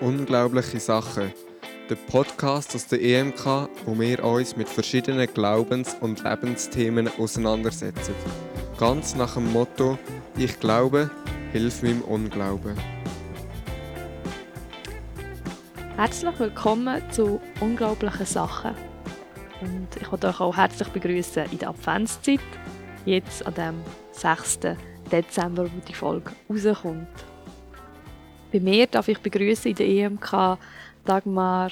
Unglaubliche Sachen. Der Podcast aus der EMK, wo wir uns mit verschiedenen Glaubens- und Lebensthemen auseinandersetzen. Ganz nach dem Motto: Ich glaube, hilf meinem Unglauben. Herzlich willkommen zu Unglaublichen Sachen. Und ich möchte euch auch herzlich begrüßen in der Adventszeit, jetzt an dem 6. Dezember, wo die Folge rauskommt. Bei mir darf ich begrüßen in der EMK Dagmar.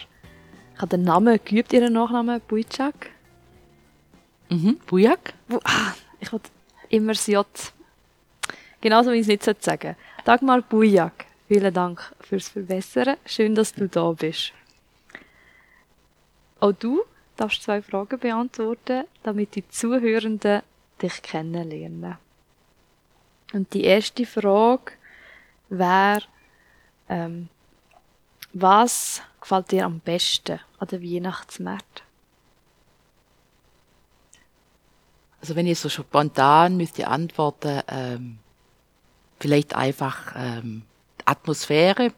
Ich habe den Namen geübt, ihren Nachnamen Bujak. Mhm, Bujak? Bu ah, ich wollte immer das J. Genauso wie ich es nicht sagen Dagmar Bujak, vielen Dank fürs Verbessern. Schön, dass du da bist. Auch du darfst zwei Fragen beantworten, damit die Zuhörenden dich kennenlernen. Und die erste Frage wäre, ähm, was gefällt dir am besten an der Weihnachtsmärkte? Also wenn ich so spontan müsste antworten, ähm, vielleicht einfach ähm, die Atmosphäre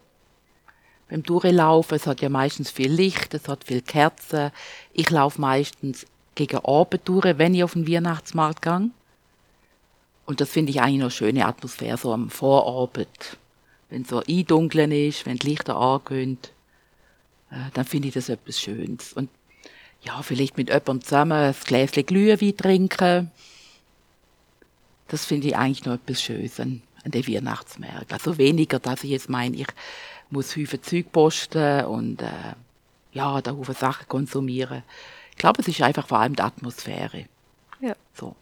beim Durchlaufen. Es hat ja meistens viel Licht, es hat viel Kerzen. Ich laufe meistens gegen Abend durch, wenn ich auf den Weihnachtsmarkt gehe. Und das finde ich eigentlich eine schöne Atmosphäre, so am Vorabend wenn so eindunkeln ist, wenn die Lichter angehen, äh, dann finde ich das etwas Schönes. Und ja, vielleicht mit jemandem zusammen ein Gläschen Glühwein trinken. Das finde ich eigentlich noch etwas Schönes an, an den Weihnachtsmärkten. Also weniger, dass ich jetzt meine, ich muss Haufen Zeug posten und äh, ja, da Haufen Sachen konsumieren. Ich glaube, es ist einfach vor allem die Atmosphäre. Ja. So,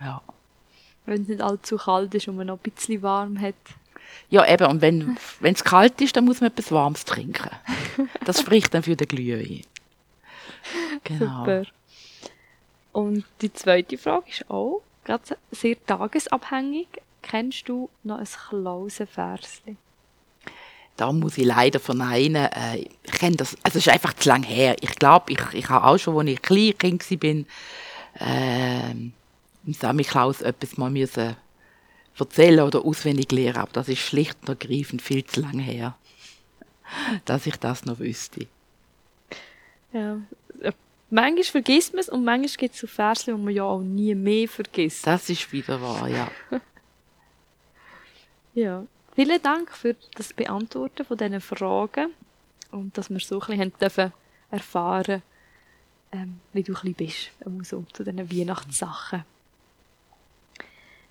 ja. Wenn es nicht allzu kalt ist und man noch ein bisschen warm hat. Ja, eben, und wenn es kalt ist, dann muss man etwas Warmes trinken. Das spricht dann für den Glühwein. Genau. Super. Und die zweite Frage ist auch gerade sehr tagesabhängig. Kennst du noch ein Klausenversli? Da muss ich leider verneinen. Äh, ich kenne das, also es ist einfach zu lang her. Ich glaube, ich, ich habe auch schon, als ich klein Kind war, äh, im Samichlaus etwas mal müssen erzählen oder auswendig lernen, aber das ist schlicht und ergreifend viel zu lange her, dass ich das noch wüsste. Ja, manchmal vergisst man es und manchmal gibt es so Verse, die man ja auch nie mehr vergisst. Das ist wieder wahr, ja. ja, vielen Dank für das Beantworten von diesen Fragen und dass wir so ein bisschen dürfen erfahren ähm, wie du ein bisschen bist, so zu diesen Weihnachtssachen.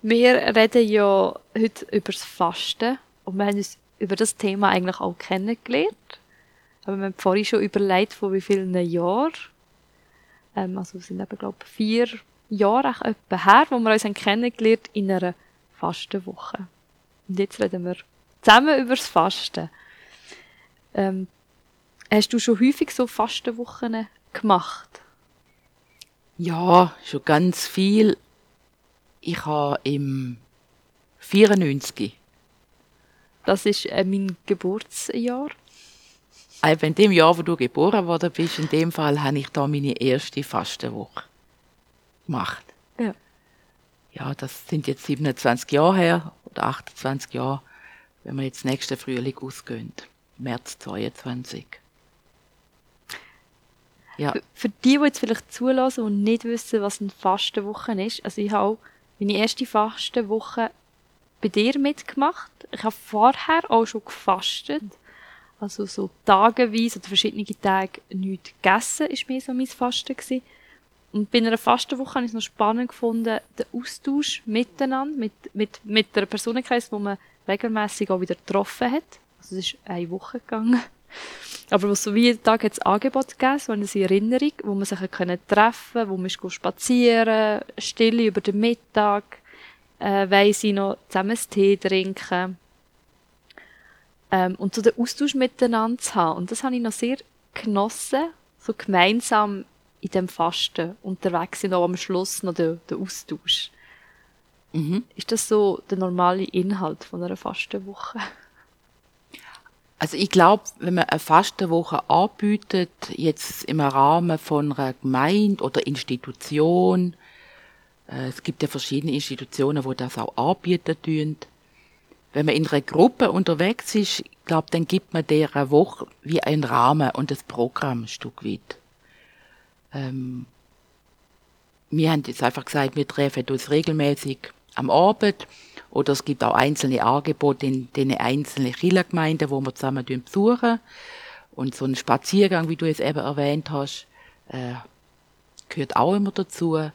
Wir reden ja heute über das Fasten und wir haben uns über das Thema eigentlich auch kennengelernt. Aber wir haben vorhin schon überlegt, von wie vielen Jahren. Ähm, also es sind eben, glaube ich, vier Jahre etwa her, wo wir uns haben kennengelernt in einer Fastenwoche. Und jetzt reden wir zusammen über das Fasten. Ähm, hast du schon häufig so Fastenwochen gemacht? Ja, schon ganz viel ich habe im 94. Das ist äh, mein Geburtsjahr. Also in dem Jahr, wo du geboren worden bist, in dem Fall habe ich da meine erste Fastenwoche gemacht. Ja. Ja, das sind jetzt 27 Jahre her oder 28 Jahre, wenn wir jetzt nächsten Frühling ausgehen. März 22. Ja. Für die, die jetzt vielleicht zulassen und nicht wissen, was eine Fastenwoche ist, also ich habe auch meine erste Fastenwoche bei dir mitgemacht. Ich habe vorher auch schon gefastet. Also so tageweise oder verschiedene Tage nichts gegessen, ist mir so mein Fasten gewesen. Und bei einer Fastenwoche habe ich es noch spannend gefunden, den Austausch miteinander, mit, mit, mit einer Personenkreis, wo man regelmäßig auch wieder getroffen hat. Also es ist eine Woche gegangen. Aber was so wie jeden Tag hat es Angebot gegeben, so eine Erinnerung, wo man sich können treffen wo man spazieren Stille über den Mittag, äh, weiss ich noch, zusammen einen Tee trinken. Ähm, und so den Austausch miteinander zu haben. Und das habe ich noch sehr genossen, so gemeinsam in dem Fasten unterwegs sind, auch am Schluss noch der, der Austausch. Mhm. Ist das so der normale Inhalt von einer Fastenwoche? Also ich glaube, wenn man eine Fastenwoche anbietet, jetzt im Rahmen von einer Gemeinde oder Institution, äh, es gibt ja verschiedene Institutionen, wo das auch anbieten tun, wenn man in einer Gruppe unterwegs ist, glaube, dann gibt man der eine Woche wie einen Rahmen und das Programm ein Stück weit. Ähm, wir haben jetzt einfach gesagt, wir treffen uns regelmäßig am Abend oder es gibt auch einzelne Angebote in den einzelnen Kirchengemeinden, wo wir zusammen besuchen. Und so ein Spaziergang, wie du es eben erwähnt hast, äh, gehört auch immer dazu.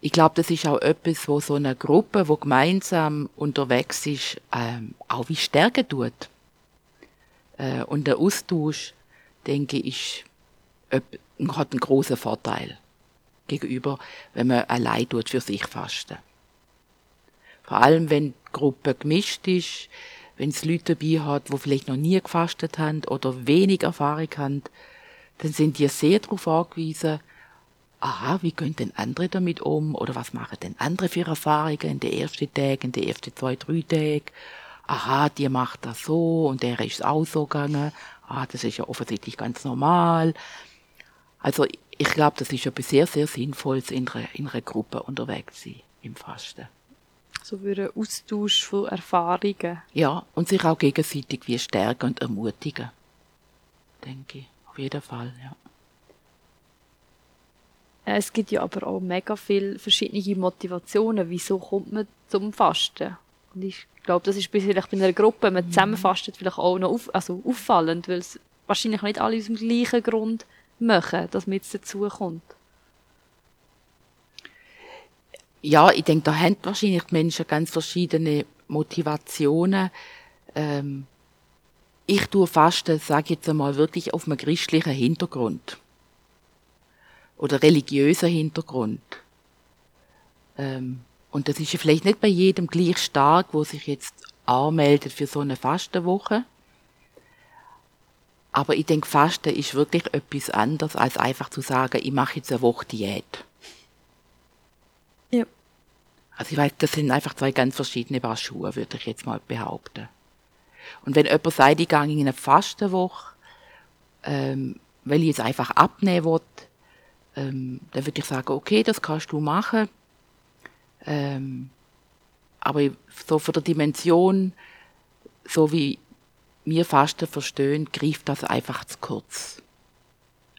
Ich glaube, das ist auch etwas, wo so eine Gruppe, wo gemeinsam unterwegs ist, ähm, auch wie stärken tut. Äh, und der Austausch, denke ich, hat einen großen Vorteil gegenüber, wenn man allein tut für sich fasten. Vor allem, wenn die Gruppe gemischt ist, wenn es Leute dabei hat, die vielleicht noch nie gefastet haben oder wenig Erfahrung haben, dann sind die sehr darauf angewiesen, aha, wie gehen denn andere damit um? Oder was machen denn andere für Erfahrungen in den ersten Tagen, in den ersten zwei, drei Tagen? Aha, die macht das so und der ist auch so gegangen. Ah, das ist ja offensichtlich ganz normal. Also ich glaube, das ist etwas sehr, sehr Sinnvolles, in einer, in einer Gruppe unterwegs sein im Fasten so für einen Austausch von Erfahrungen. Ja, und sich auch gegenseitig wie stärken und ermutigen. Denke ich. Auf jeden Fall, ja. Äh, es gibt ja aber auch mega viele verschiedene Motivationen. Wieso kommt man zum Fasten? Und ich glaube, das ist vielleicht bei einer Gruppe, wenn man mhm. zusammen fastet, vielleicht auch noch auf, also auffallend, weil es wahrscheinlich nicht alle aus dem gleichen Grund machen, dass man jetzt dazu kommt. Ja, ich denke, da haben wahrscheinlich die Menschen ganz verschiedene Motivationen. Ähm, ich tue Fasten, sage ich jetzt einmal, wirklich auf einem christlichen Hintergrund. Oder religiösen Hintergrund. Ähm, und das ist ja vielleicht nicht bei jedem gleich stark, wo sich jetzt anmeldet für so eine Fastenwoche. Aber ich denke, Fasten ist wirklich etwas anderes, als einfach zu sagen, ich mache jetzt eine Woche Diät. Also ich weiß, das sind einfach zwei ganz verschiedene Paar Schuhe, würde ich jetzt mal behaupten. Und wenn jemand sagt, ich gehe in eine Fastenwoche, ähm, weil ich jetzt einfach abnehmen will, ähm, dann würde ich sagen, okay, das kannst du machen. Ähm, aber so von der Dimension, so wie wir Fasten verstehen, greift das einfach zu kurz.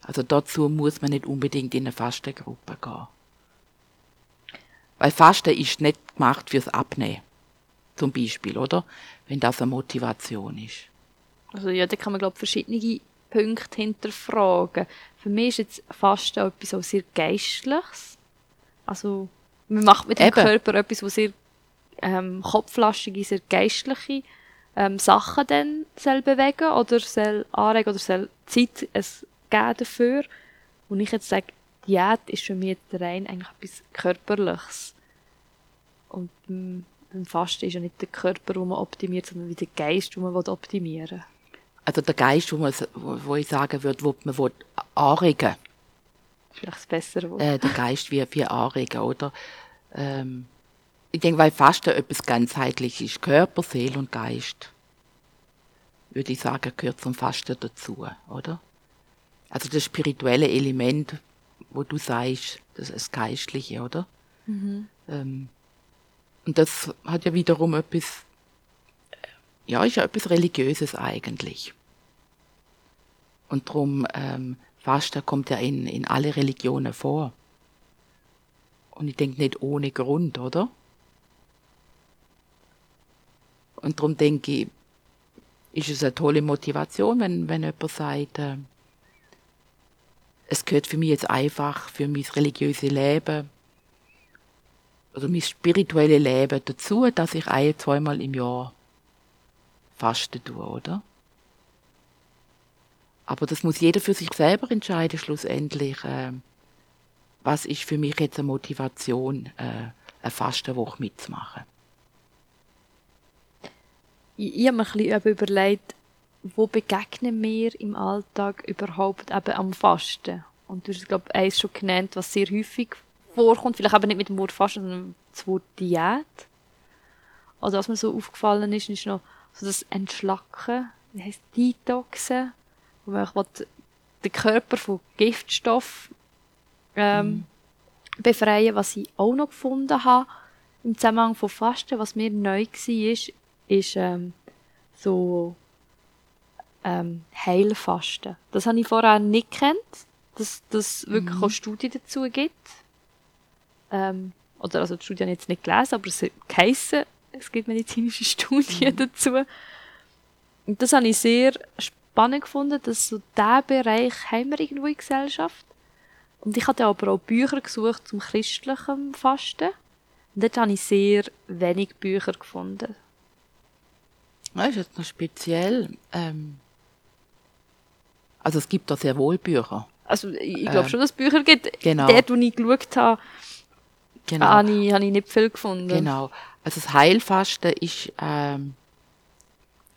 Also dazu muss man nicht unbedingt in eine Fastengruppe gehen. Weil Fasten ist nicht gemacht fürs Abnehmen. Zum Beispiel, oder? Wenn das eine Motivation ist. Also ja, da kann man, glaube ich, verschiedene Punkte hinterfragen. Für mich ist jetzt Fasten etwas auch sehr Geistliches. Also, man macht mit dem Eben. Körper etwas, was sehr ähm, kopflastige, sehr geistliche ähm, Sachen dann soll bewegen oder soll anregen oder soll Zeit es geben dafür. Und ich jetzt sage, Diät ist für mich rein eigentlich etwas Körperliches. Und beim, beim Fasten ist ja nicht der Körper, den man optimiert, sondern wie der Geist, den man optimieren will. Also der Geist, wo, man, wo ich sagen würde, wo man will anregen Vielleicht das bessere Wort. Äh, der Geist wie, wie anregen, oder? Ähm, ich denke, weil Fasten etwas ganzheitlich ist. Körper, Seele und Geist. Würde ich sagen, gehört zum Fasten dazu, oder? Also das spirituelle Element, wo du sagst, das ist Geistliche, oder? Mhm. Ähm, und das hat ja wiederum etwas, ja, ist ja etwas Religiöses eigentlich. Und darum, ähm, Fasten kommt ja in, in alle Religionen vor. Und ich denke nicht ohne Grund, oder? Und darum denke ich, ist es eine tolle Motivation, wenn, wenn jemand sagt, äh, es gehört für mich jetzt einfach für mein religiöses Leben oder mein spirituelles Leben dazu, dass ich ein, zweimal im Jahr fasten tue, oder? Aber das muss jeder für sich selber entscheiden, schlussendlich. Äh, was ist für mich jetzt eine Motivation, äh, eine Fastenwoche mitzumachen? Ich, ich habe mir ein bisschen überlegt, wo begegnen wir im Alltag überhaupt eben am Fasten? Und du hast, glaube ich, eins schon genannt, was sehr häufig vorkommt. Vielleicht aber nicht mit dem Wort Fasten, sondern das Wort Diät. Also was mir so aufgefallen ist, ist noch so das Entschlacken, wie heisst Detoxen, wo man den Körper von Giftstoff ähm, mhm. befreien. Was ich auch noch gefunden habe im Zusammenhang von Fasten, was mir neu war, ist, ist ähm, so ähm, Heilfasten. Das habe ich vorher nicht gekannt, dass es wirklich Mhm. auch Studien dazu gibt. Ähm, oder also die Studie habe ich jetzt nicht gelesen, aber es geheissen, es gibt medizinische Studien dazu. Und das habe ich sehr spannend gefunden, dass so diesen Bereich haben wir irgendwo in der Gesellschaft. Und ich hatte aber auch Bücher gesucht zum christlichen Fasten. Und dort habe ich sehr wenig Bücher gefunden. Ja, ist jetzt noch speziell. Ähm, also es gibt da sehr wohl Bücher. Also ich, ich glaube Ähm, schon, dass es Bücher gibt. genau. Dort, wo ich geschaut habe, Genau. habe, ich, habe ich nicht viel gefunden. Genau. Also das Heilfasten ist, ähm,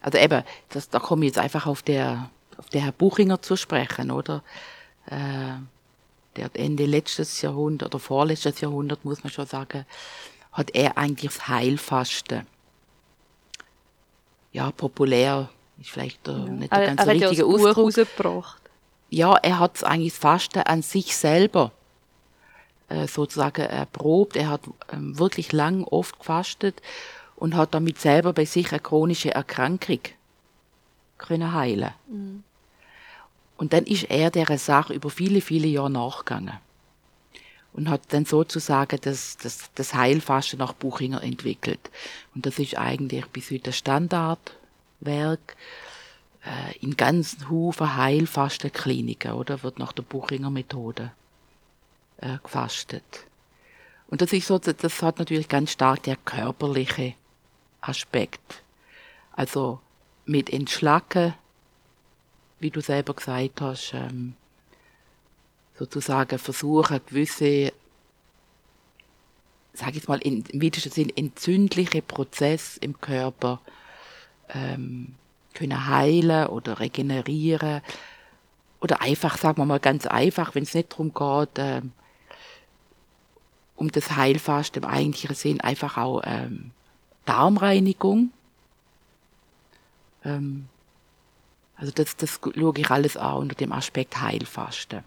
also eben, das, da komme ich jetzt einfach auf der, auf der Herr Buchinger zu sprechen, oder? Äh, der hat Ende letztes Jahrhundert oder vorletztes Jahrhundert, muss man schon sagen, hat er eigentlich das Heilfasten. Ja, populär ist vielleicht der, nicht der Er, ganz er hat ja richtige das Buch Ausdruck rausgebracht. ja, er hat eigentlich das Fasten an sich selber äh, sozusagen erprobt. Er hat ähm, wirklich lang oft gefastet und hat damit selber bei sich eine chronische Erkrankung können heilen. Und dann ist er der Sache über viele, viele Jahre nachgegangen und hat dann sozusagen das, das, das Heilfasten nach Buchinger entwickelt. Und das ist eigentlich bis heute ein Standardwerk äh, in ganzen Haufen Heilfastenkliniken, oder? Wird nach der Buchinger Methode äh, gefastet. Und das ist so, das hat natürlich ganz stark der körperliche Aspekt. Also mit Entschlacken, wie du selber gesagt hast, ähm, sozusagen versuchen, gewisse, sag ich mal, im weitesten Sinn entzündliche Prozesse im Körper ähm, können heilen oder regenerieren. Oder einfach, sagen wir mal ganz einfach, wenn es nicht darum geht, ähm, um das Heilfasten im eigentlichen Sinn, einfach auch ähm, Darmreinigung. Ähm, also das, das schaue ich alles an unter dem Aspekt Heilfasten.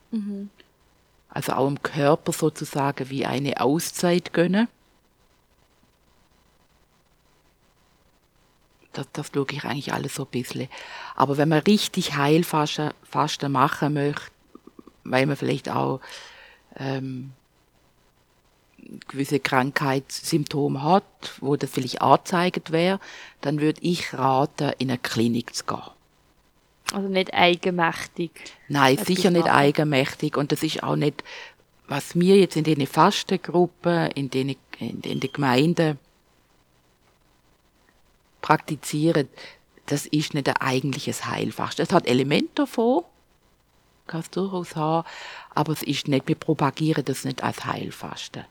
Also auch im Körper sozusagen wie eine Auszeit gönnen. Das, das schaue ich eigentlich alles so ein bisschen. Aber wenn man richtig Heilfasten Fasten machen möchte, weil man vielleicht auch ähm, gewisse Krankheitssymptome hat, wo das vielleicht angezeigt wäre, dann würde ich raten, in eine Klinik zu gehen. Also nicht eigenmächtig. Nein, sicher nicht machen. eigenmächtig. Und das ist auch nicht, was wir jetzt in den Fastengruppen, in den, in, in den Gemeinden praktizieren, das ist nicht ein eigentliches Heilfasten. Es hat Elemente davon, kann es durchaus haben, aber es ist nicht, wir propagieren das nicht als Heilfasten.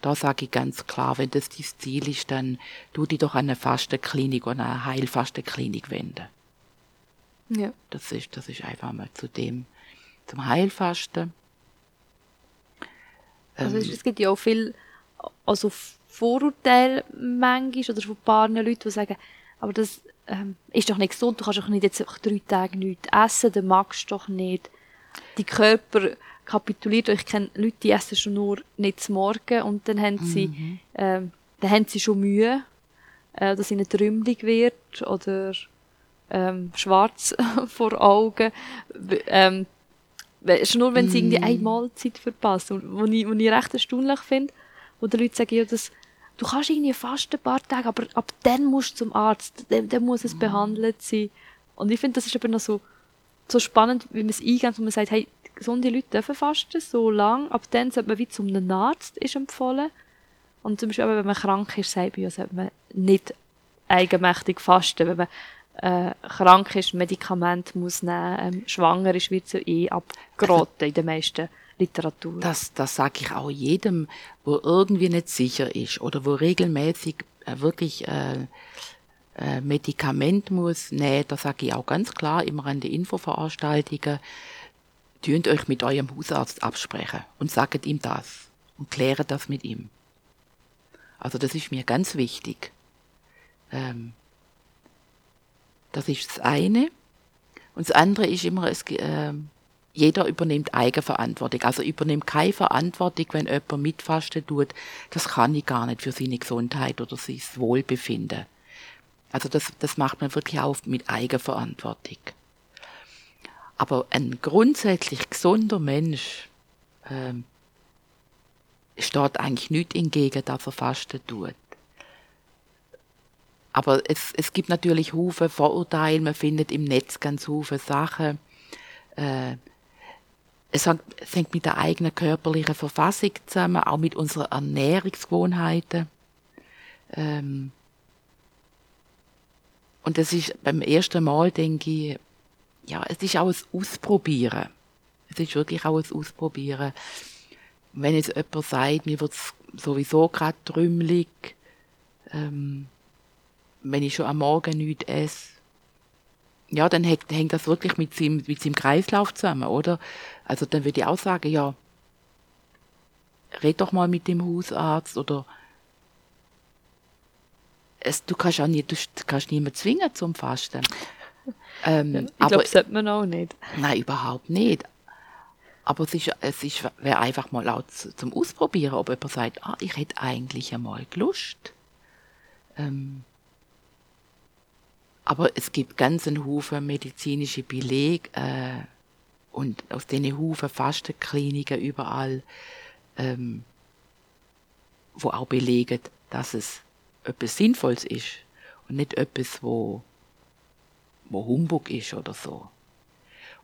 Da sage ich ganz klar, wenn das dein Ziel ist, dann tu dich doch an eine Fastenklinik oder eine Heilfastenklinik wenden. Ja. Das ist, das ist einfach mal zu dem, zum Heilfasten. Also Ähm, es gibt ja auch viel also Vorurteile manchmal oder von ein paar Leuten, die sagen, aber das ähm, ist doch nicht gesund, du kannst doch nicht jetzt einfach drei Tage nichts essen, dann magst du doch nicht. Die Körper kapituliert, ich kenne Leute, die essen schon nur nicht zum Morgen und dann haben sie, ähm, dann haben sie schon Mühe, äh, dass ihnen trümmelig wird oder ähm, schwarz vor Augen. Ähm, schon nur, wenn sie irgendwie eine Mahlzeit verpassen. Was ich, was ich recht erstaunlich finde, wo die Leute sagen, ja, das, du kannst irgendwie fast ein paar Tage, aber ab dann musst du zum Arzt, dann, dann muss es behandelt sein. Und ich finde, das ist aber noch so, so spannend, wie man es eingeht, wo man sagt, hey, gesunde Leute dürfen fasten, so lang, ab dann sollte man wie zum einem Arzt ist empfohlen. Und zum Beispiel, wenn man krank ist, sagt man ja, sollte man nicht eigenmächtig fasten. Wenn man äh, krank ist, Medikament muss nehmen, ähm, schwanger ist, wird so eh abgeraten in der meisten Literatur. Das, das sage ich auch jedem, wo irgendwie nicht sicher ist oder wo regelmäßig äh, wirklich äh, äh, Medikament muss nehmen, da sage ich auch ganz klar immer an die Infoveranstaltungen, tönt euch mit eurem Hausarzt absprechen und sagt ihm das und klärt das mit ihm. Also das ist mir ganz wichtig. Ähm, das ist das eine. Und das andere ist immer, es, ähm, jeder übernimmt Eigenverantwortung. Also übernimmt keine Verantwortung, wenn jemand mitfasten tut. Das kann ich gar nicht für seine Gesundheit oder sein Wohlbefinden. Also das, das macht man wirklich auch mit Eigenverantwortung. Aber ein grundsätzlich gesunder Mensch ähm, steht eigentlich nicht entgegen, dass er Fasten tut. Aber es, es gibt natürlich Haufen Vorurteile, man findet im Netz ganz Haufen Sachen. Äh, es hängt mit der eigenen körperlichen Verfassung zusammen, auch mit unseren Ernährungsgewohnheiten. Ähm, und das ist beim ersten Mal, denke ich, ja, es ist auch ein Ausprobieren. Es ist wirklich auch ein Ausprobieren. wenn jetzt jemand sagt, mir wird es sowieso gerade trümmelig, ähm, wenn ich schon am Morgen nichts esse, ja, dann hängt, hängt das wirklich mit seinem, mit seinem Kreislauf zusammen, oder? Also dann würde ich auch sagen, ja, red doch mal mit dem Hausarzt oder es, du kannst auch nicht, du kannst niemanden zwingen zum Fasten. Ähm, ich glaube, das sollte man auch nicht. Nein, überhaupt nicht. Aber es ist, es ist, wäre einfach mal auch zum Ausprobieren, ob jemand sagt, ah, ich hätte eigentlich einmal Lust. Ähm, aber es gibt ganz einen Haufen medizinische Belege äh, und aus diesen Haufen Fastenkliniken überall, ähm, wo auch belegen, dass es etwas Sinnvolles ist und nicht etwas, wo, wo Humbug ist oder so.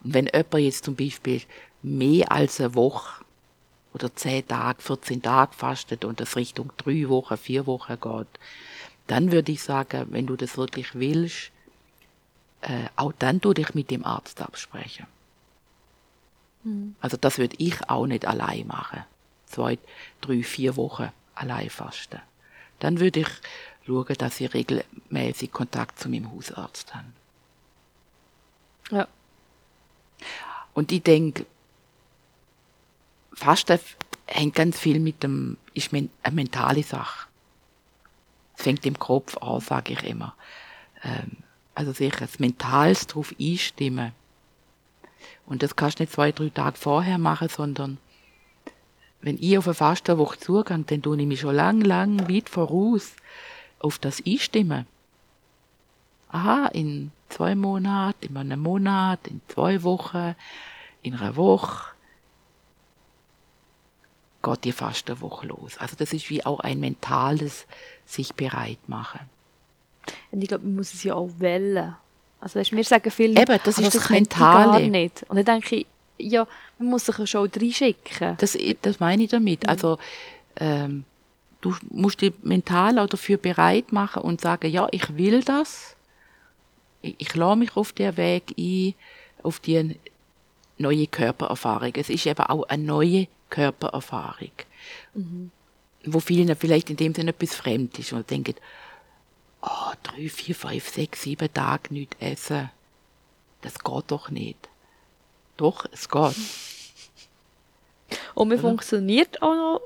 Und wenn jemand jetzt zum Beispiel mehr als eine Woche oder zehn Tage, 14 Tage fastet und das Richtung drei Wochen, vier Wochen geht, dann würde ich sagen, wenn du das wirklich willst, äh, auch dann tu dich mit dem Arzt absprechen. Mhm. Also das würde ich auch nicht allein machen. Zwei, drei, vier Wochen allein fasten. Dann würde ich schauen, dass ich regelmäßig Kontakt zu meinem Hausarzt habe. Ja. Und ich denke, Fasten hängt ganz viel mit dem, ist eine mentale Sache. Es fängt im Kopf an, sage ich immer. Ähm, also sich das Mentals darauf einstimmen. Und das kannst du nicht zwei, drei Tage vorher machen, sondern wenn ich auf eine Fastenwoche zugehe, dann tue ich mich schon lang, lang weit voraus auf das einstimmen. Aha, in zwei Monaten, in einem Monat, in zwei Wochen, in einer Woche geht die Fastenwoche los. Also das ist wie auch ein mentales sich bereit machen. Und ich glaube, man muss es ja auch wählen. Also weißt, wir sagen viel, Eben, das ist das, das Mentale. Gar nicht. Und dann denke ich, ja, man muss sich ja schon reinschicken. Das, das meine ich damit. Mhm. Also ähm, du musst dich mental auch dafür bereit machen und sagen, ja, ich will das. Ich, ich lasse mich auf den Weg ein, auf die neue Körpererfahrung. Es ist eben auch eine neue Körpererfahrung. Mhm. Wo vielen vielleicht in dem Sinne etwas fremd ist und denken, oh, drei, vier, fünf, sechs, sieben Tage nicht essen. Das geht doch nicht. Doch, es geht. Und man Oder? funktioniert auch noch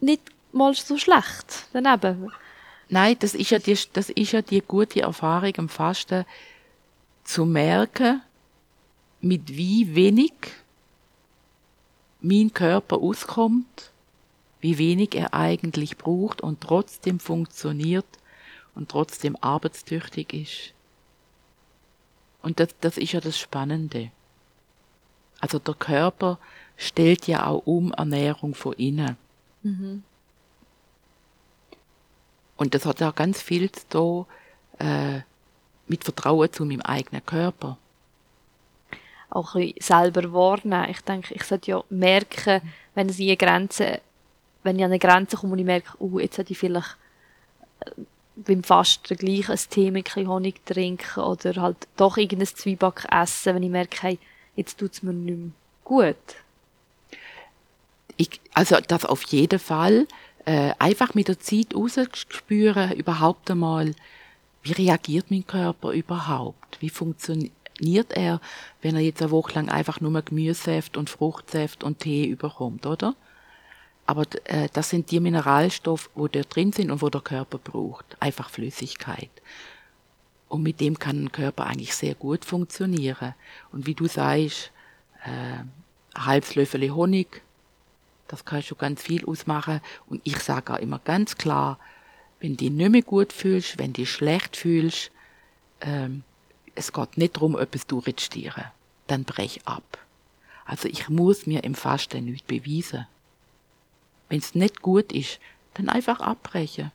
nicht mal so schlecht daneben. Nein, das ist ja die, das ist ja die gute Erfahrung am Fasten, zu merken, mit wie wenig mein Körper auskommt, wie wenig er eigentlich braucht und trotzdem funktioniert und trotzdem arbeitstüchtig ist. Und das, das ist ja das Spannende. Also der Körper stellt ja auch um Ernährung von innen. Mhm. Und das hat ja ganz viel zu tun äh, mit Vertrauen zu meinem eigenen Körper. Auch selber wahrnehmen. Ich denke, ich sollte ja merken, wenn es eine Grenze, wenn ich an eine Grenze komme und ich merke, oh, jetzt sollte ich vielleicht äh, beim Fasten gleich ein Tee mit Honig trinken oder halt doch irgendein Zwieback essen, wenn ich merke, hey, jetzt tut es mir nicht mehr gut. Ich, also das auf jeden Fall. Äh, einfach mit der Zeit rausspüren, überhaupt einmal, wie reagiert mein Körper überhaupt? Wie funktioniert er, wenn er jetzt eine Woche lang einfach nur Gemüsesaft und Fruchtsaft und Tee überkommt, oder? Aber äh, das sind die Mineralstoffe, wo da drin sind und wo der Körper braucht. Einfach Flüssigkeit. Und mit dem kann ein Körper eigentlich sehr gut funktionieren. Und wie du sagst, äh, ein halbes Löffel Honig, das kann schon ganz viel ausmachen. Und ich sage auch immer ganz klar, wenn du dich nicht mehr gut fühlst, wenn du dich schlecht fühlst, ähm, es geht nicht darum, etwas durchzustieren. Dann brech ab. Also ich muss mir im Fasten nicht beweisen. Wenn es nicht gut ist, dann einfach abbrechen.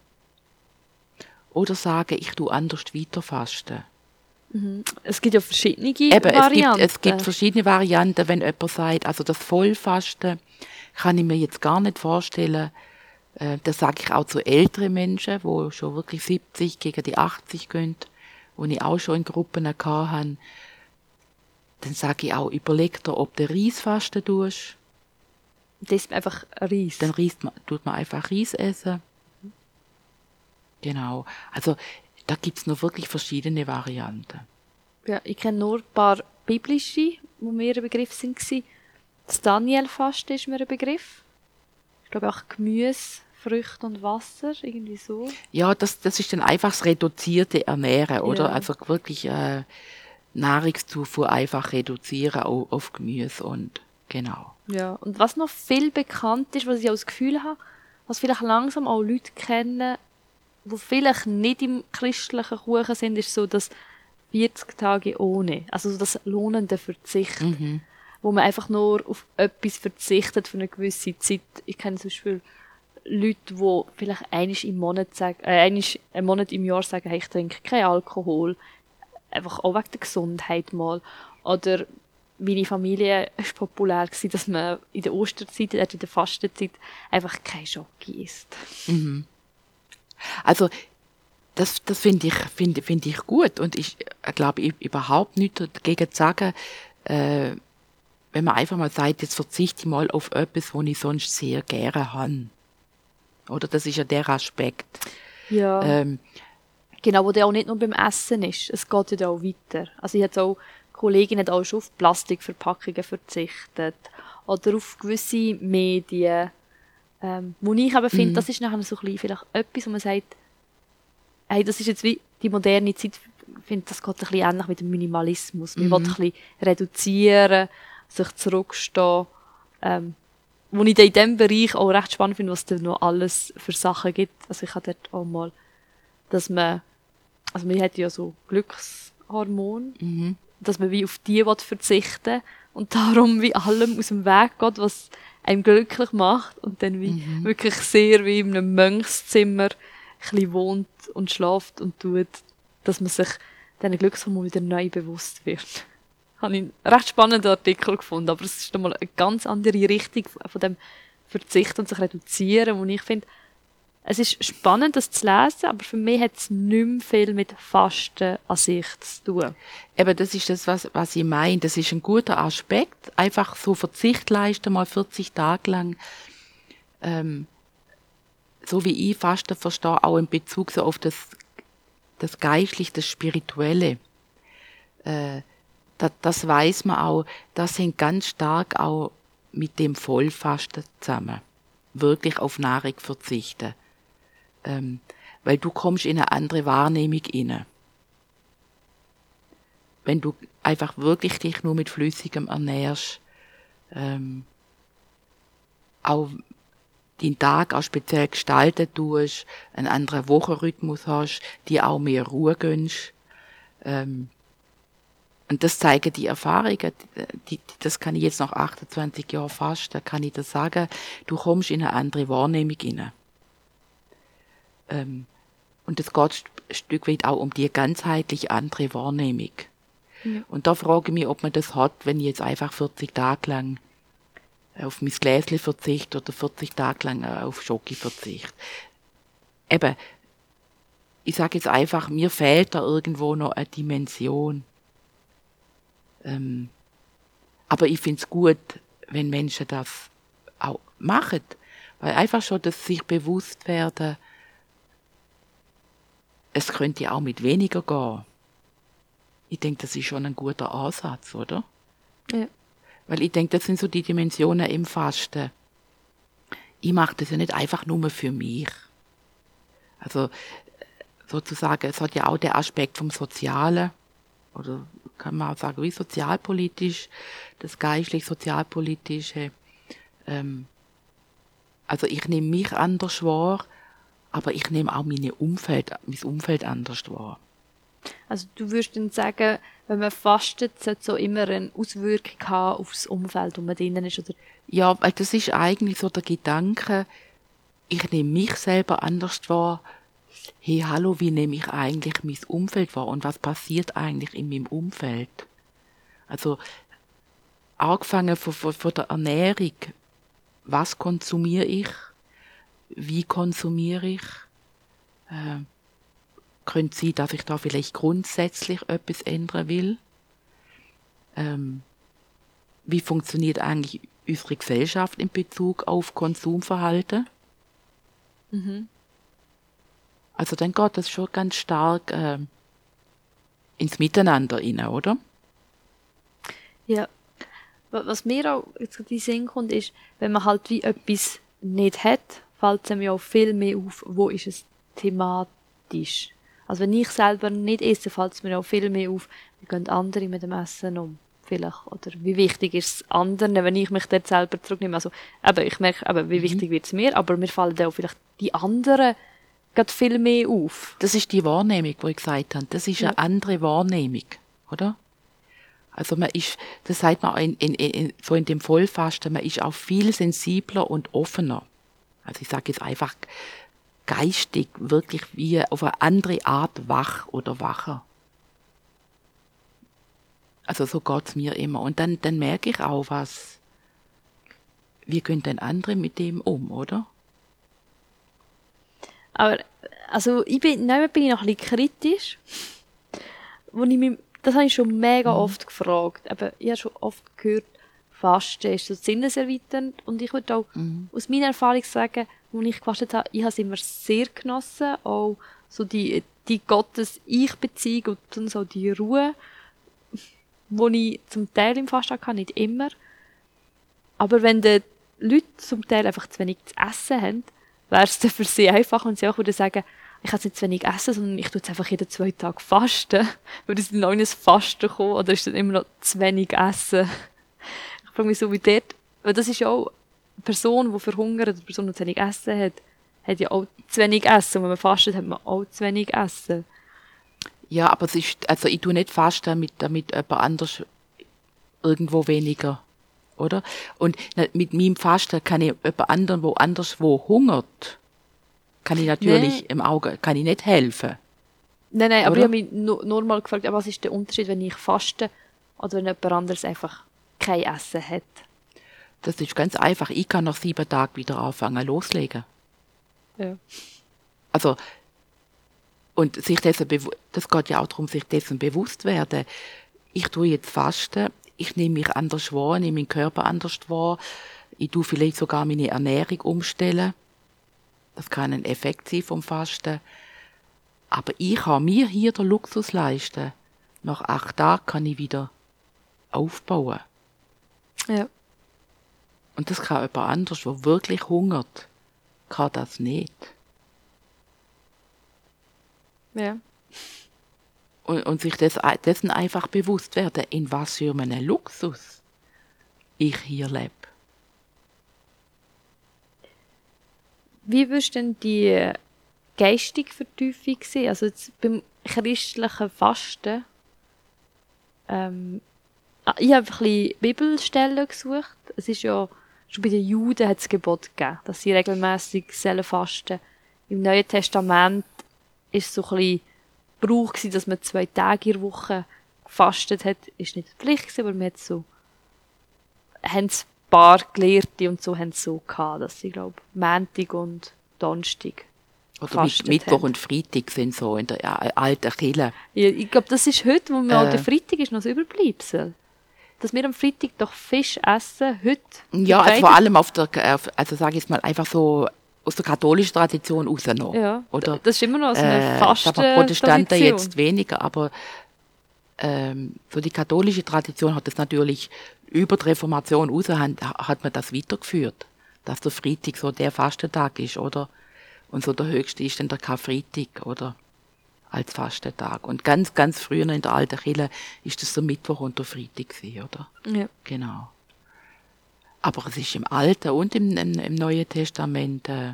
Oder sagen, ich tu anders weiter fasten. Es gibt ja verschiedene Eben, es gibt, Varianten. es gibt verschiedene Varianten, wenn jemand sagt, also das Vollfasten kann ich mir jetzt gar nicht vorstellen. Äh, Das sage ich auch zu älteren Menschen, wo schon wirklich 70 gegen die 80 gehen, wo ich auch schon in Gruppen habe. Dann sage ich auch, überleg dir, ob du Reisfasten tust. Das ist einfach Reis. Dann man, tut man einfach Reis essen. Genau. Also da gibt's noch wirklich verschiedene Varianten. Ja, ich kenne nur ein paar biblische, wo mir ein Begriff sind. Das Daniel-Fasten ist mir ein Begriff. Ich glaube auch Gemüse, Früchte und Wasser, irgendwie so. Ja, das, das ist dann einfach das reduzierte Ernähren, oder? Ja. Also wirklich äh, Nahrungszufuhr einfach reduzieren auf, auf Gemüse und genau. Ja. Und was noch viel bekannt ist, was ich auch das Gefühl habe, was vielleicht langsam auch Leute kennen, die vielleicht nicht im christlichen Kuchen sind, ist so das 40 Tage ohne. Also so das lohnende Verzicht. Mhm. wo man einfach nur auf etwas verzichtet für eine gewisse Zeit. Ich kenne zum Beispiel Leute, die vielleicht einmal im Monat sagen, äh, einen Monat im Jahr sagen, hey, ich trinke keinen Alkohol. Einfach auch wegen der Gesundheit mal. Oder meine Familie ist populär gewesen, dass man in der Osterzeit, äh, in der Fastenzeit einfach kein Schoki isst. Also das, das finde ich, finde, finde ich gut und ich äh, glaube ich, überhaupt nichts dagegen zu sagen, äh, wenn man einfach mal sagt, jetzt verzichte ich mal auf etwas, was ich sonst sehr gerne habe. Oder das ist ja der Aspekt. Ja. Ähm, Genau, wo der auch nicht nur beim Essen ist. Es geht ja auch weiter. Also ich hatte auch Kolleginnen auch schon auf Plastikverpackungen verzichtet. Oder auf gewisse Medien. Ähm, wo ich eben finde, das ist nachher so ein bisschen vielleicht etwas, wo man sagt, hey, das ist jetzt wie die moderne Zeit, ich finde, das geht ein bisschen ähnlich mit dem Minimalismus. Man will ein bisschen reduzieren, sich zurückstehen. Ähm, wo ich in diesem Bereich auch recht spannend finde, was es da noch alles für Sachen gibt. Also ich habe dort auch mal, dass man, also man hat ja so Glückshormone, mhm. Dass man wie auf die will verzichten und darum wie allem aus dem Weg geht, was einem glücklich macht und dann wie wirklich sehr wie in einem Mönchszimmer ein wohnt und schlaft und tut, dass man sich diesen Glückshormon wieder neu bewusst wird. Habe ich einen recht spannenden Artikel gefunden, aber es ist nochmal eine ganz andere Richtung von dem Verzicht und sich reduzieren, wo ich finde, es ist spannend, das zu lesen, aber für mich hat es nicht mehr viel mit Fasten an sich zu tun. Eben, das ist das, was, was ich meine. Das ist ein guter Aspekt. Einfach so Verzicht leisten, mal 40 Tage lang. Ähm, so wie ich Fasten verstehe, auch in Bezug so auf das, das Geistliche, das Spirituelle. Äh, das, das weiß man auch, das hängt ganz stark auch mit dem Vollfasten zusammen. Wirklich auf Nahrung verzichten. Ähm, weil du kommst in eine andere Wahrnehmung inne wenn du einfach wirklich dich nur mit Flüssigem ernährst, ähm, auch den Tag auch speziell gestalten tust, einen anderen Wochenrhythmus hast, dir auch mehr Ruhe gönnst. Ähm, und das zeigen die Erfahrungen, die, das kann ich jetzt nach 28 Jahren fast, da kann ich das sagen, du kommst in eine andere Wahrnehmung inne. Ähm, und es geht ein Stück weit auch um die ganzheitlich andere Wahrnehmung. Und da frage ich mich, ob man das hat, wenn ich jetzt einfach 40 Tage lang auf mein Gläschen verzichte oder 40 Tage lang auf Schoki verzichte. Eben, ich sage jetzt einfach, mir fehlt da irgendwo noch eine Dimension. Ähm, aber ich find's gut, wenn Menschen das auch machen. Weil einfach schon, dass sich bewusst werden, es könnte auch mit weniger gehen. Ich denke, das ist schon ein guter Ansatz, oder? Ja. Weil ich denke, das sind so die Dimensionen im Fasten. Ich mache das ja nicht einfach nur für mich. Also sozusagen, es hat ja auch der Aspekt vom Sozialen, oder kann man auch sagen, wie sozialpolitisch, das geistlich sozialpolitische. Ähm, also ich nehme mich anders wahr, aber ich nehme auch meine Umfeld, mein Umfeld anders wahr. Also du würdest dann sagen, wenn man fastet, sollte so immer eine Auswirkung haben auf das Umfeld, wo man drinnen ist, oder? Ja, weil das ist eigentlich so der Gedanke, ich nehme mich selber anders wahr. Hey, hallo, wie nehme ich eigentlich mein Umfeld wahr und was passiert eigentlich in meinem Umfeld? Also, angefangen von, von, von der Ernährung. Was konsumiere ich? Wie konsumiere ich? Äh, könnte sein, dass ich da vielleicht grundsätzlich etwas ändern will. Ähm, wie funktioniert eigentlich unsere Gesellschaft in Bezug auf Konsumverhalten? Mhm. Also dann geht das schon ganz stark äh, ins Miteinander rein, oder? Ja. Was mir auch jetzt in den Sinn kommt, ist, wenn man halt wie etwas nicht hat, fällt es ja auch viel mehr auf, wo ist es thematisch. Also wenn ich selber nicht esse, fällt es mir auch viel mehr auf, wie gehen andere mit dem Essen um. Vielleicht. Oder wie wichtig ist es anderen, wenn ich mich dort selber zurücknehme. Also, eben, ich merke, eben, wie Mhm. wichtig wird es mir, aber mir fallen auch vielleicht die anderen gerade viel mehr auf. Das ist die Wahrnehmung, die ich gesagt habe. Das ist Ja. eine andere Wahrnehmung, oder? Also man ist, das sagt man in, in, in, so in dem Vollfasten, man ist auch viel sensibler und offener. Also ich sage jetzt einfach geistig, wirklich wie auf eine andere Art wach oder wacher. Also so geht's mir immer. Und dann, dann merke ich auch was, wie gehen denn andere mit dem um, oder? Aber, also, ich bin, nein, bin ich noch ein bisschen kritisch. Wo ich mich, das habe ich schon mega Mhm. oft gefragt. Aber ich habe schon oft gehört, Fasten ist so sinneserweiternd. Und ich würde auch Mhm. aus meiner Erfahrung sagen, wo ich gefastet habe, ich habe es immer sehr genossen. Auch so die, die Gottes-Ich-Beziehung und dann so die Ruhe, wo ich zum Teil im Fasten hatte, nicht immer. Aber wenn die Leute zum Teil einfach zu wenig zu essen haben, wäre es dann für sie einfach und sie auch würden sagen, ich kann nicht zu wenig essen, sondern ich tue jetzt einfach jeden zwei Tage fasten. Würde es dann auch in ein Fasten kommen oder ist dann immer noch zu wenig essen? Ich frage mich so wie dort, weil das ist ja auch eine Person, die verhungert, eine Person, die zu wenig Essen hat, hat ja auch zu wenig Essen. Und wenn man fastet, hat man auch zu wenig Essen. Ja, aber es ist, also ich tu nicht fast damit, damit jemand anders irgendwo weniger, oder? Und mit meinem Fasten kann ich jemand anderen, wo anderswo hungert, kann ich natürlich Nee. im Auge, kann ich nicht helfen. Nein, nein, aber Oder? ich habe mich nur, nur mal gefragt, aber was ist der Unterschied, wenn ich faste oder wenn jemand anderes einfach kein Essen hat? Das ist ganz einfach. Ich kann nach sieben Tagen wieder anfangen, loslegen. Ja. Also, und sich dessen, das geht ja auch darum, sich dessen bewusst werden. Ich tue jetzt Fasten, ich nehme mich anders wahr, nehme meinen Körper anders wahr, ich tue vielleicht sogar meine Ernährung umstellen. Das kann ein Effekt sein vom Fasten. Aber ich kann mir hier den Luxus leisten. Nach acht Tagen kann ich wieder aufbauen. Ja. Und das kann jemand anders, der wirklich hungert, kann das nicht. Ja. und, und sich des, dessen einfach bewusst werden, in was für einem Luxus ich hier lebe. Wie würdest du denn die geistige Vertiefung sehen? Also jetzt beim christlichen Fasten. Ähm, ich habe ein bisschen Bibelstellen gesucht. Es ist ja, schon bei den Juden hat es Gebot gegeben, dass sie regelmäßig sollen fasten. Im Neuen Testament ist so ein bisschen Brauch gewesen, dass man zwei Tage in der Woche gefastet hat. Ist nicht Pflicht gewesen, aber man hat so, haben es ein paar Gelehrte und so haben es so gehabt, dass sie, glaube Montag und Donnerstag Oder mit, Mittwoch haben. und Freitag sind so in der ja, alten Kirche. Ja, ich glaube, das ist heute, wo wir Äh. der Freitag ist, noch das Überbleibsel. Dass wir am Freitag doch Fisch essen, heute. Ja, also vor allem auf der, auf- also sage ich jetzt mal einfach so aus der katholischen Tradition rausgenommen. Ja, Oder das ist immer noch so eine äh, Fasten Protestanten Tradition. jetzt weniger, aber ähm, so die katholische Tradition hat das natürlich über die Reformation raus, hat, hat man das weitergeführt, dass der Freitag so der Fastentag ist, oder? Und so der höchste ist dann der Karfreitag, oder? Als Fastentag. Und ganz, ganz früher in der alten Kirche ist das der Mittwoch und der Freitag gewesen, oder? Ja. Genau. Aber es ist im Alten und im, im, im Neuen Testament äh,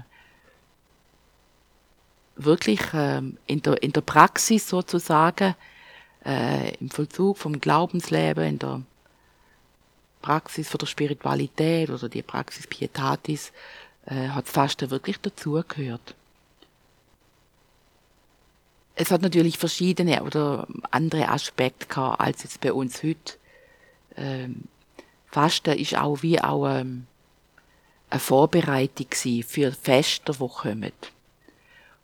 wirklich ähm, in, der, in der Praxis sozusagen, äh, im Vollzug vom Glaubensleben, in der Praxis von der Spiritualität oder die Praxis Pietatis, äh, hat das Fasten wirklich dazugehört. Es hat natürlich verschiedene oder andere Aspekte gehabt, als jetzt bei uns heute. Ähm, Fasten ist auch wie auch ähm, eine Vorbereitung für Feste, die kommen.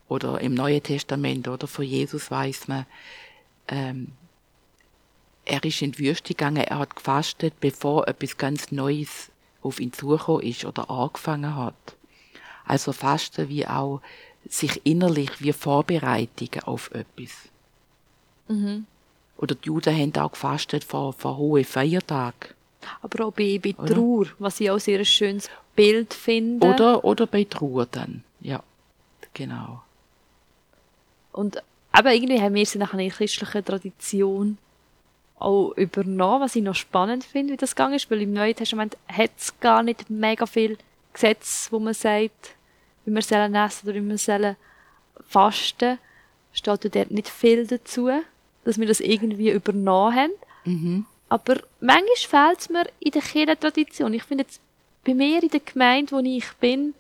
Oder im Neuen Testament oder von Jesus weiß man, ähm, er ist in die Wüste gegangen, er hat gefastet, bevor etwas ganz Neues auf ihn zugekommen ist oder angefangen hat. Also Fasten wie auch sich innerlich wie Vorbereitungen auf etwas. Mhm. Oder die Juden haben auch gefastet vor, vor hohen Feiertagen. Aber auch bei, bei Trauer, was ich auch sehr ein schönes Bild finde. Oder, oder bei Trauer dann, ja, genau. Und eben irgendwie haben wir sie nach einer christlichen Tradition auch übernommen, was ich noch spannend finde, wie das gegangen ist, weil im Neuen Testament hat es gar nicht mega viel Gesetze, wo man sagt, wie wir sollen essen oder wie wir sollen fasten, steht dort nicht viel dazu, dass wir das irgendwie übernommen haben. Mhm. Aber manchmal fehlt es mir in der Kirchentradition. Ich finde jetzt, bei mir in der Gemeinde, wo ich bin,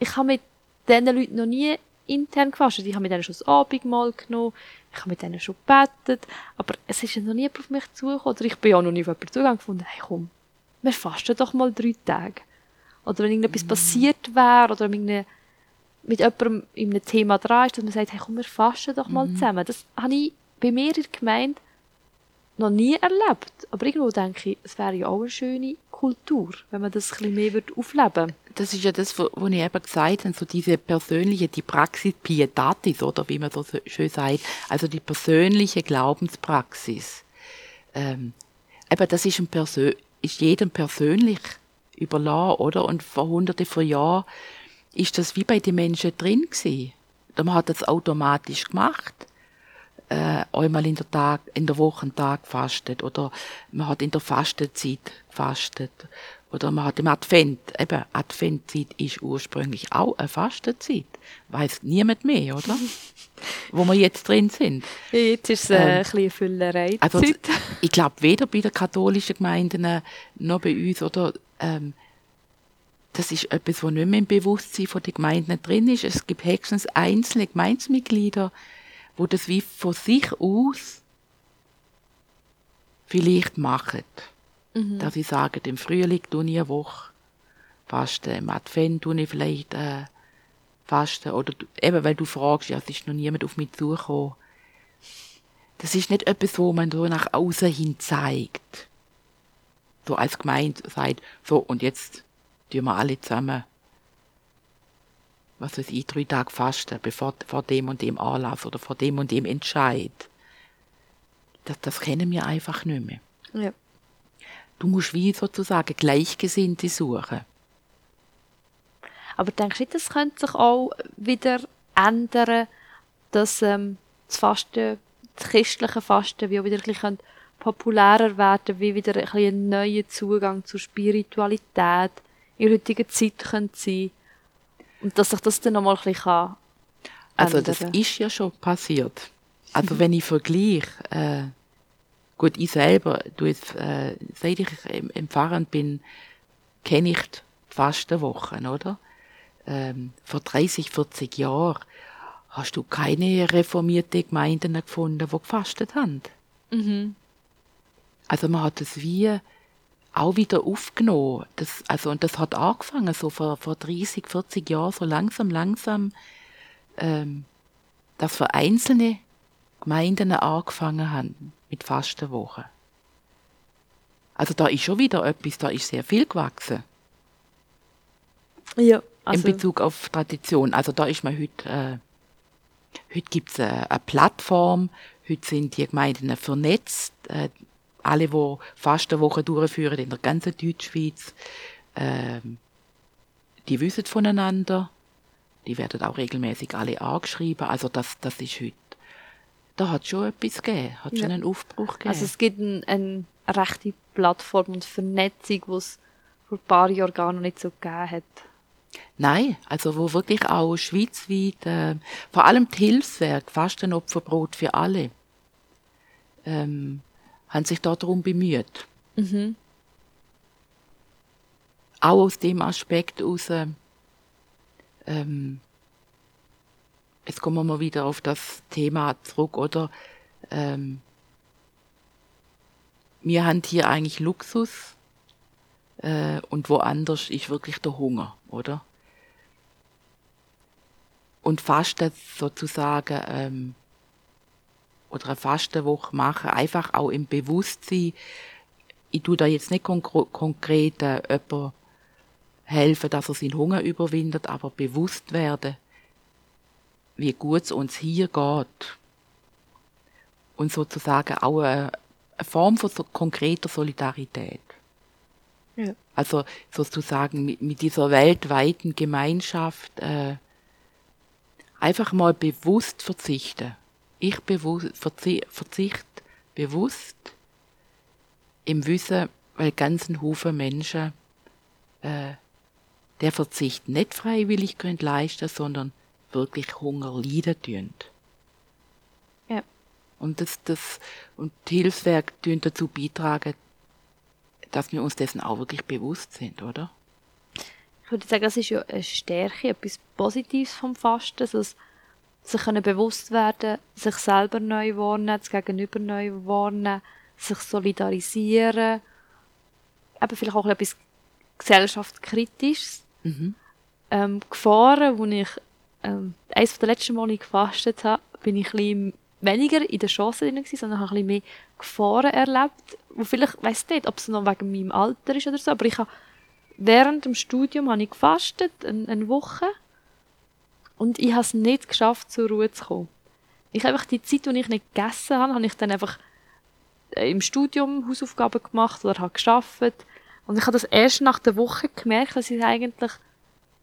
ich habe mit diesen Leuten noch nie intern gefastet. Ich habe mit denen schon das Abendmahl genommen, ich habe mit denen schon gebetet, aber es ist ja noch nie auf mich zugekommen. Oder ich bin ja noch nie auf jemanden zugegangen gefunden, hey komm, wir fasten doch mal drei Tage. Oder wenn irgendetwas mm. passiert wäre, oder mit, mit jemandem in einem Thema dran ist, dass man sagt, hey komm, wir fasten doch mal mm. zusammen. Das habe ich bei mir in der Gemeinde noch nie erlebt. Aber irgendwo denke ich, es wäre ja auch eine schöne Kultur, wenn man das ein bisschen mehr aufleben würde. Das ist ja das, was ich eben gesagt habe, so diese persönliche, die Praxis Pietatis, oder wie man so schön sagt, also die persönliche Glaubenspraxis. Ähm, eben, das ist, ein Persö ist jedem persönlich überlassen, oder? Und vor hunderten von Jahren ist das wie bei den Menschen drin gewesen. Man hat das automatisch gemacht äh, einmal in der Tag, in der Woche einen Tag gefastet oder man hat in der Fastenzeit gefastet oder man hat im Advent, eben Adventzeit ist ursprünglich auch eine Fastenzeit, weiß niemand mehr, oder? Wo wir jetzt drin sind. Jetzt ist es äh, ähm, ein bisschen Füllerei. Also, ich glaube weder bei den katholischen Gemeinden noch bei uns oder ähm, das ist etwas, was nicht mehr im Bewusstsein der Gemeinden drin ist. Es gibt höchstens einzelne Gemeinsmitglieder, wo das wie von sich aus vielleicht machen. Mhm. Dass ich sage, im Frühling tue ich eine Woche fasten, im Advent tue ich vielleicht äh, fasten. Oder eben, weil du fragst, ja, es ist noch niemand auf mich zugekommen. Das ist nicht etwas, wo man so nach außen hin zeigt. So als Gemeinde sagt, so, und jetzt tun wir alle zusammen was weiß ich, drei Tage fasten, bevor, vor dem und dem Anlass oder vor dem und dem Entscheid. Das, das kennen wir einfach nicht mehr. Ja. Du musst wie sozusagen Gleichgesinnte suchen. Aber denkst du nicht, das könnte sich auch wieder ändern, dass ähm, das Fasten, das christliche Fasten, wie auch wieder ein bisschen populärer werden, wie wieder ein, ein neuer Zugang zur Spiritualität in der heutigen Zeit könnte sein und dass sich das dann nochmal ein bisschen kann Also das ist ja schon passiert. Also mhm. wenn ich vergleiche, äh, gut, ich selber, du jetzt, äh, seit ich im, im Fahren bin, kenne ich die Fastenwochen, oder? Ähm, vor 30, 40 Jahren hast du keine reformierte Gemeinden gefunden, die gefastet haben. Mhm. Also man hat es wie auch wieder aufgenommen. Das, also, und das hat angefangen, so vor, vor 30, 40 Jahren, so langsam, langsam, ähm, dass für einzelne Gemeinden angefangen haben mit Fastenwochen. Also da ist schon wieder etwas, da ist sehr viel gewachsen. Ja. Also in Bezug auf Tradition. Also da ist man heute, äh, heute gibt es eine, eine Plattform, heute sind die Gemeinden vernetzt, äh, alle, die fast eine Woche durchführen in der ganzen Deutschschweiz, ähm, die wissen voneinander. Die werden auch regelmäßig alle angeschrieben. Also das, das ist heute. Da hat schon etwas gegeben, hat schon einen Aufbruch gegeben. Also es gibt eine, eine rechte Plattform und Vernetzung, die es vor ein paar Jahren gar noch nicht so gegeben hat. Nein, also wo wirklich auch schweizweit, äh, vor allem die Hilfswerk, Fastenopferbrot für alle, ähm, haben sich darum bemüht. Mhm. Auch aus dem Aspekt aus, ähm, jetzt kommen wir mal wieder auf das Thema zurück, oder? Ähm, wir haben hier eigentlich Luxus äh, und woanders ist wirklich der Hunger, oder? Und Fasten sozusagen ähm, oder eine Fastenwoche machen, einfach auch im Bewusstsein, ich tue da jetzt nicht konkret, äh, jemand helfen, dass er seinen Hunger überwindet, aber bewusst werden, wie gut es uns hier geht. Und sozusagen auch eine, eine Form von so konkreter Solidarität. Ja. Also sozusagen mit, mit dieser weltweiten Gemeinschaft äh, einfach mal bewusst verzichten. Ich bewusst, verzi verzicht bewusst im Wissen, weil ganzen Haufen Menschen äh, der Verzicht nicht freiwillig können leisten, sondern wirklich Hunger leiden tun. Ja. Und das, das, und die Hilfswerke tun dazu beitragen, dass wir uns dessen auch wirklich bewusst sind, oder? Ich würde sagen, das ist ja eine Stärke, etwas Positives vom Fasten, also sich können bewusst werden, sich selber neu warnen, das Gegenüber neu warnen, sich solidarisieren, eben vielleicht auch etwas gesellschaftskritisches. Mhm. Ähm, Gefahren, wo ich ähm, eines der letzten Mal gefastet habe, bin ich ein bisschen weniger in der Chance drin gewesen, sondern habe ein bisschen mehr Gefahren erlebt, wo vielleicht, weiss nicht, ob es noch wegen meinem Alter ist oder so, aber ich habe während dem Studium habe ich gefastet, eine, eine Woche, und ich habe es nicht geschafft, zur Ruhe zu kommen. Ich habe einfach die Zeit, die ich nicht gegessen habe, habe ich dann einfach äh, im Studium Hausaufgaben gemacht oder habe geschafft. Und ich habe das erst nach der Woche gemerkt, dass ich eigentlich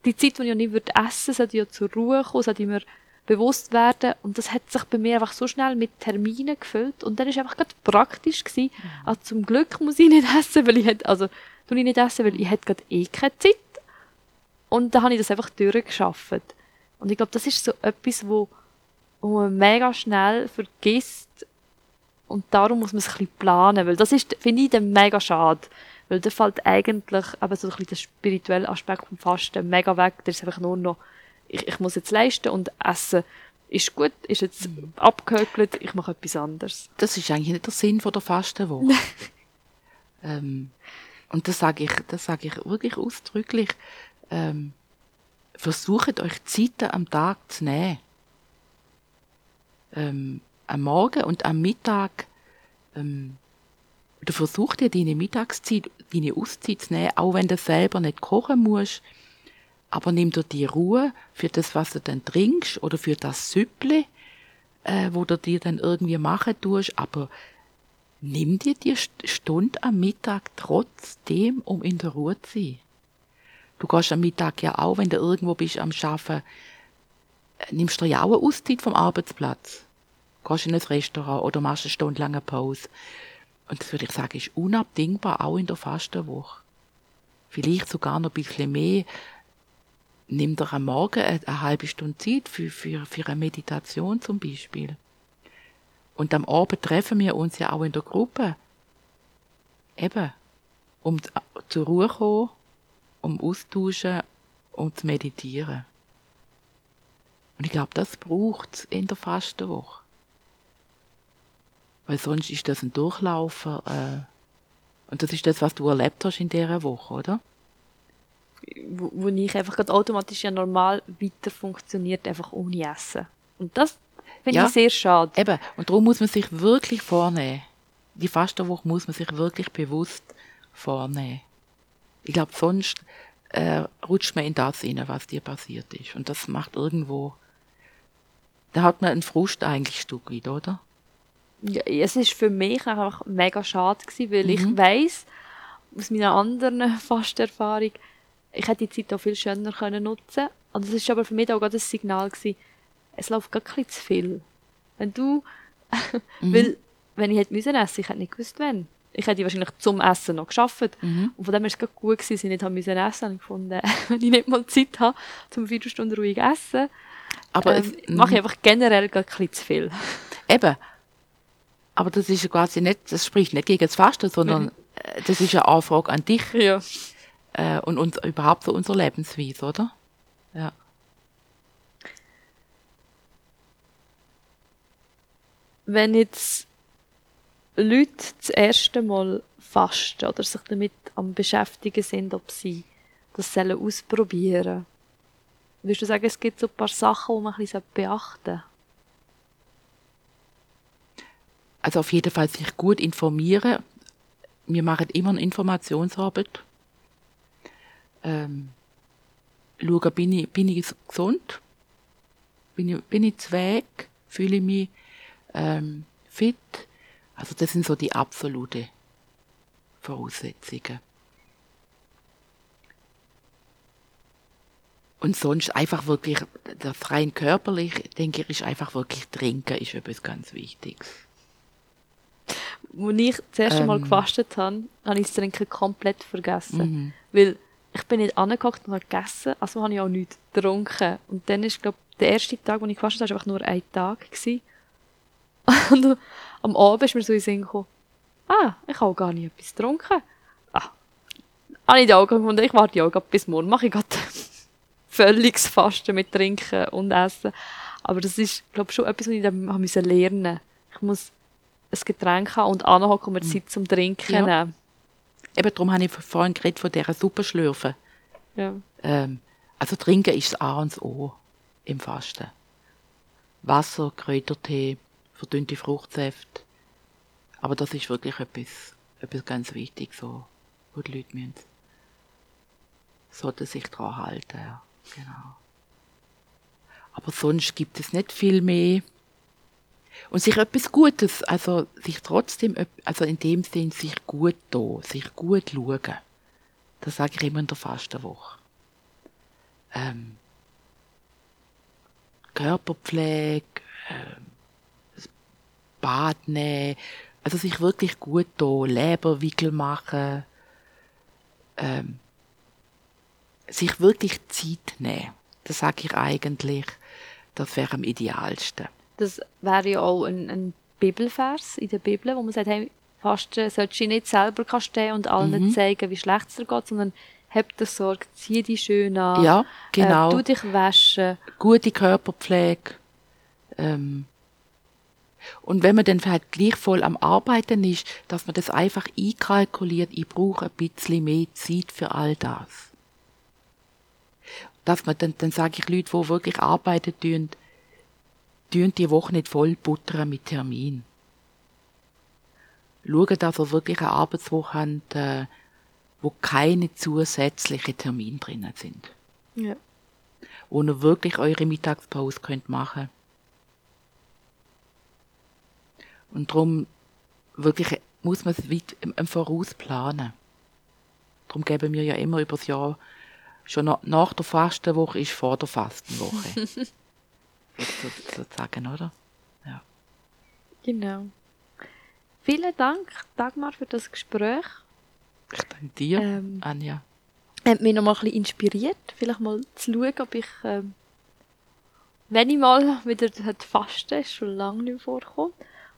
die Zeit, die ich nicht würde essen, sollte ja zur Ruhe kommen, sollte ich mir bewusst werden. Und das hat sich bei mir einfach so schnell mit Terminen gefüllt. Und dann ist einfach gerade praktisch gewesen. Mhm. Also zum Glück muss ich nicht essen, weil ich hätte, also, tue ich nicht essen, weil ich hätte gerade eh keine Zeit. Und dann habe ich das einfach durchgeschafft. Und ich glaube, das ist so etwas, wo, wo man mega schnell vergisst. Und darum muss man es ein bisschen planen, weil das ist, finde ich, dann mega schade. Weil da fällt eigentlich eben so ein bisschen der spirituelle Aspekt vom Fasten mega weg. Der ist einfach nur noch, ich, ich muss jetzt leisten und essen ist gut, ist jetzt mhm. abgehökelt, ich mache etwas anderes. Das ist eigentlich nicht der Sinn von der Fastenwoche. ähm, und das sage ich, das sage ich wirklich ausdrücklich. Ähm, versucht euch Zeiten am Tag zu nehmen. Ähm, am Morgen und am Mittag, ähm, oder versucht ihr deine Mittagszeit, deine Auszeit zu nehmen, auch wenn du selber nicht kochen musst, aber nimm dir die Ruhe für das, was du dann trinkst, oder für das Süpple, äh, wo du dir dann irgendwie machen tust, aber nimm dir die Stunde am Mittag trotzdem, um in der Ruhe zu sein. Du gehst am Mittag ja auch, wenn du irgendwo bist am Arbeiten, nimmst du ja auch eine Auszeit vom Arbeitsplatz. Gehst in ein Restaurant oder machst eine Stunde lange Pause. Und das würde ich sagen, ist unabdingbar, auch in der Fastenwoche. Vielleicht sogar noch ein bisschen mehr. Nimm dir am Morgen eine, eine halbe Stunde Zeit für, für, für eine Meditation zum Beispiel. Und am Abend treffen wir uns ja auch in der Gruppe. Eben, um zur Ruhe zu kommen um austauschen und zu meditieren. Und ich glaube, das braucht es in der Fastenwoche. Weil sonst ist das ein Durchlaufer. Äh, und das ist das, was du erlebt hast in dieser Woche, oder? Wo, wo ich einfach gerade automatisch ja normal weiter funktioniert, einfach ohne Essen. Und das finde ja, ich sehr schade. Eben. Und darum muss man sich wirklich vornehmen. Die Fastenwoche muss man sich wirklich bewusst vornehmen. Ich glaube, sonst äh, rutscht man in das rein, was dir passiert ist. Und das macht irgendwo, da hat man einen Frust eigentlich ein Stück weit, oder? Ja, es ist für mich einfach mega schade gewesen, weil mhm. ich weiß aus meiner anderen Fasterfahrung, ich hätte die Zeit auch viel schöner können nutzen. Und das ist aber für mich auch gerade ein Signal gewesen, es läuft gar ein zu viel. Wenn du, mhm. weil, wenn ich hätte müssen essen, ich hätte nicht gewusst, wann. Ich hätte wahrscheinlich zum Essen noch geschafft. Mhm. Und von dem war es gut, gewesen, dass ich nicht haben müssen essen musste. Ich fand, äh, wenn ich nicht mal Zeit habe, um vier Stunden ruhig essen, Aber ähm, es, mache ich einfach generell ein bisschen zu viel. Eben. Aber das ist ja quasi nicht, das spricht nicht gegen das Fasten, sondern äh, das ist eine Anfrage an dich Ja. äh, und uns, überhaupt so unsere Lebensweise, oder? Ja. Wenn jetzt Leute das erste Mal fasten oder sich damit am beschäftigen sind, ob sie das sollen ausprobieren würdest du sagen, es gibt so ein paar Sachen, die man ein bisschen beachten? Also auf jeden Fall sich gut informieren. Wir machen immer eine Informationsarbeit. Ähm, schauen, bin ich, bin ich gesund? Bin ich, bin ich zu Weg? Fühle ich mich ähm, fit? Also das sind so die absolute Voraussetzungen. Und sonst einfach wirklich, das rein körperlich, denke ich, ist einfach wirklich trinken, ist etwas ganz Wichtiges. Als ich das erste Mal Ähm. gefastet habe, habe ich das Trinken komplett vergessen. Mhm. Weil ich bin nicht angehockt und habe gegessen, also habe ich auch nichts getrunken. Und dann ist, glaube der erste Tag, wo ich gefastet habe, war einfach nur ein Tag. Gewesen. Und am Abend ist mir so in den Sinn gekommen, ah, ich habe gar nicht etwas getrunken. Ah, habe ich die Augen gefunden, ich warte ja bis morgen, mache ich gerade völliges Fasten mit Trinken und Essen. Aber das ist, glaube ich, schon etwas, was ich dann lernen Ich muss ein Getränk haben und anhocken und mir Zeit zum Trinken Ja. nehmen. Eben darum habe ich vorhin geredet von dieser Suppe schlürfen. Ja. Ähm, also trinken ist das A und das O im Fasten. Wasser, Kräutertee, verdünnte Fruchtsäfte. Aber das ist wirklich etwas, etwas ganz wichtig, so, wo die Leute müssen, sollten sich daran halten, ja. Genau. Aber sonst gibt es nicht viel mehr. Und sich etwas Gutes, also sich trotzdem, also in dem Sinn, sich gut tun, sich gut schauen. Das sage ich immer in der Fastenwoche. Ähm, Körperpflege, ähm, Bad nehmen, also sich wirklich gut tun, Leberwickel machen, ähm, sich wirklich Zeit nehmen. Das sage ich eigentlich, das wäre am idealsten. Das wäre ja auch ein, ein Bibelvers in der Bibel, wo man sagt, hey, Fasten solltest du nicht selber stehen und allen Mhm. zeigen, wie schlecht es dir geht, sondern hab dir Sorge, zieh dich schön an, Ja, genau. äh, tu dich waschen. gute Körperpflege. Ähm, und wenn man dann halt gleich voll am Arbeiten ist, dass man das einfach einkalkuliert, ich brauche ein bisschen mehr Zeit für all das. Dass man dann, dann sage ich Leute, die wirklich arbeiten tun, tun die Woche nicht voll buttern mit Termin. Schauen, dass ihr wirklich eine Arbeitswoche habt, äh, wo keine zusätzlichen Termine drinnen sind Ja. wo ihr wirklich eure Mittagspause könnt machen. Und darum wirklich muss man es weit im, im Voraus planen. Darum geben wir ja immer übers Jahr, schon nach, nach der Fastenwoche ist vor der Fastenwoche. so, sozusagen, oder? Genau. Vielen Dank, Dagmar, für das Gespräch. Ich danke dir, Ähm, Anja. hat mich noch mal ein bisschen inspiriert, vielleicht mal zu schauen, ob ich, ähm, wenn ich mal wieder fasten, ist schon lange nicht mehr vorgekommen.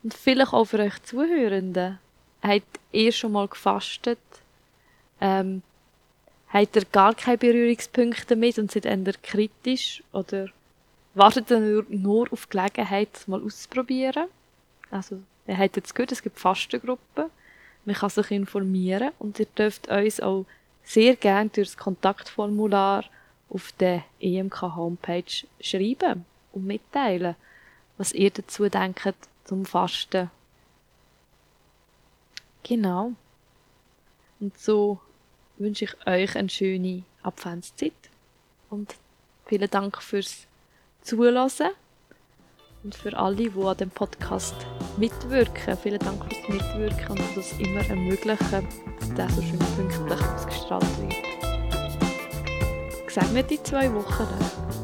Und vielleicht auch für euch Zuhörenden. Habt ihr schon mal gefastet? Ähm, habt ihr gar keine Berührungspunkte damit und seid eher kritisch? Oder wartet ihr nur, nur auf Gelegenheit, es mal auszuprobieren? Also, ihr habt jetzt gehört, es gibt Fastengruppen. Man kann sich informieren und ihr dürft uns auch sehr gerne durch das Kontaktformular auf der EMK-Homepage schreiben und mitteilen, was ihr dazu denkt zum Fasten. Genau. Und so wünsche ich euch eine schöne Adventszeit und vielen Dank fürs Zuhören und für alle, die an dem Podcast mitwirken. Vielen Dank fürs Mitwirken und das immer ermöglichen, dass so schön pünktlich ausgestrahlt wird. Gesegnete zwei Wochen.